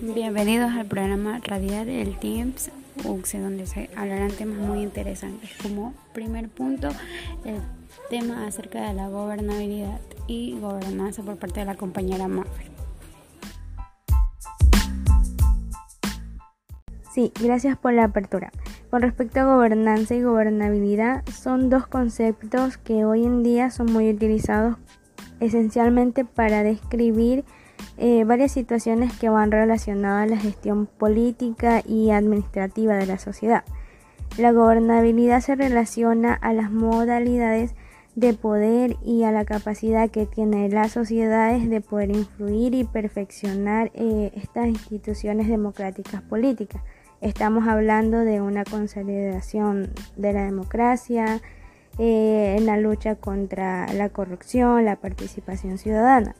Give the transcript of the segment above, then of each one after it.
Bienvenidos al programa radial El Teams donde se hablarán temas muy interesantes. Como primer punto, el tema acerca de la gobernabilidad y gobernanza por parte de la compañera Maffer. Sí, gracias por la apertura. Con respecto a gobernanza y gobernabilidad, son dos conceptos que hoy en día son muy utilizados esencialmente para describir eh, varias situaciones que van relacionadas a la gestión política y administrativa de la sociedad. La gobernabilidad se relaciona a las modalidades de poder y a la capacidad que tienen las sociedades de poder influir y perfeccionar eh, estas instituciones democráticas políticas. Estamos hablando de una consolidación de la democracia, eh, en la lucha contra la corrupción, la participación ciudadana.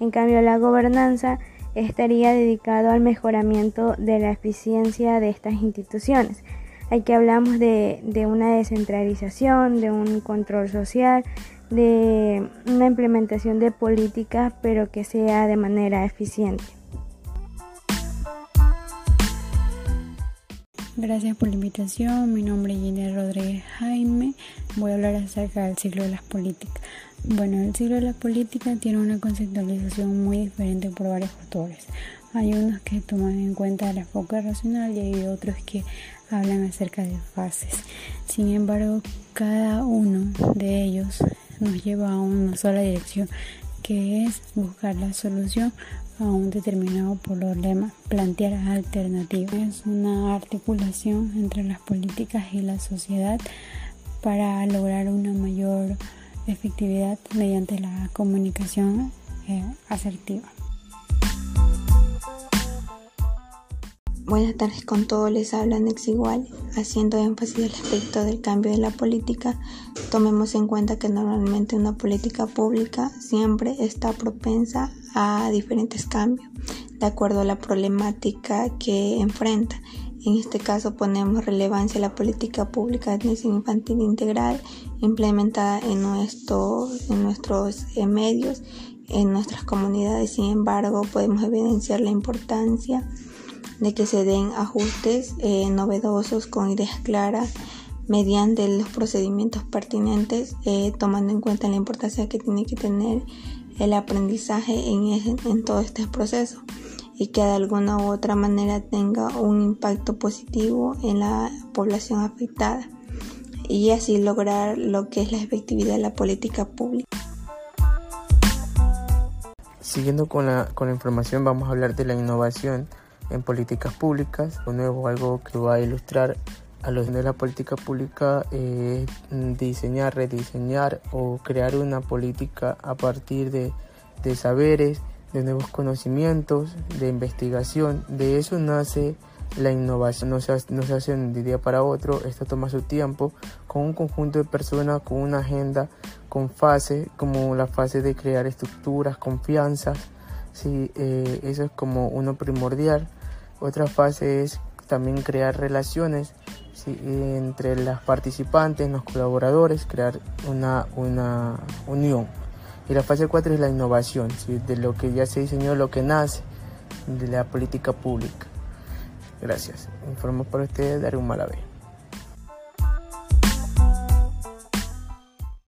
En cambio, la gobernanza estaría dedicado al mejoramiento de la eficiencia de estas instituciones. Aquí hablamos de, de una descentralización, de un control social, de una implementación de políticas, pero que sea de manera eficiente. Gracias por la invitación. Mi nombre es Gina Rodríguez Jaime. Voy a hablar acerca del ciclo de las políticas. Bueno, el ciclo de la política tiene una conceptualización muy diferente por varios autores. Hay unos que toman en cuenta la foca racional y hay otros que hablan acerca de fases. Sin embargo, cada uno de ellos nos lleva a una sola dirección, que es buscar la solución a un determinado problema, plantear alternativas. Es una articulación entre las políticas y la sociedad para lograr una mayor efectividad mediante la comunicación eh, asertiva. Buenas tardes con todos, les habla Nex Igual, haciendo énfasis al respecto del cambio de la política. Tomemos en cuenta que normalmente una política pública siempre está propensa a diferentes cambios, de acuerdo a la problemática que enfrenta. En este caso ponemos relevancia a la política pública de atención infantil integral implementada en, nuestro, en nuestros eh, medios, en nuestras comunidades. Sin embargo, podemos evidenciar la importancia de que se den ajustes eh, novedosos con ideas claras mediante los procedimientos pertinentes, eh, tomando en cuenta la importancia que tiene que tener el aprendizaje en, en todo este proceso y que de alguna u otra manera tenga un impacto positivo en la población afectada y así lograr lo que es la efectividad de la política pública. Siguiendo con la, con la información vamos a hablar de la innovación en políticas públicas. Nuevo, algo que va a ilustrar a los de la política pública es diseñar, rediseñar o crear una política a partir de, de saberes, de nuevos conocimientos, de investigación. De eso nace la innovación. No se, no se hace de día para otro, esto toma su tiempo, con un conjunto de personas, con una agenda, con fases, como la fase de crear estructuras, confianzas. Sí, eh, eso es como uno primordial. Otra fase es también crear relaciones entre las participantes, los colaboradores, crear una, una unión. Y la fase 4 es la innovación, de lo que ya se diseñó, lo que nace de la política pública. Gracias. Informo para ustedes, Darío Malavé.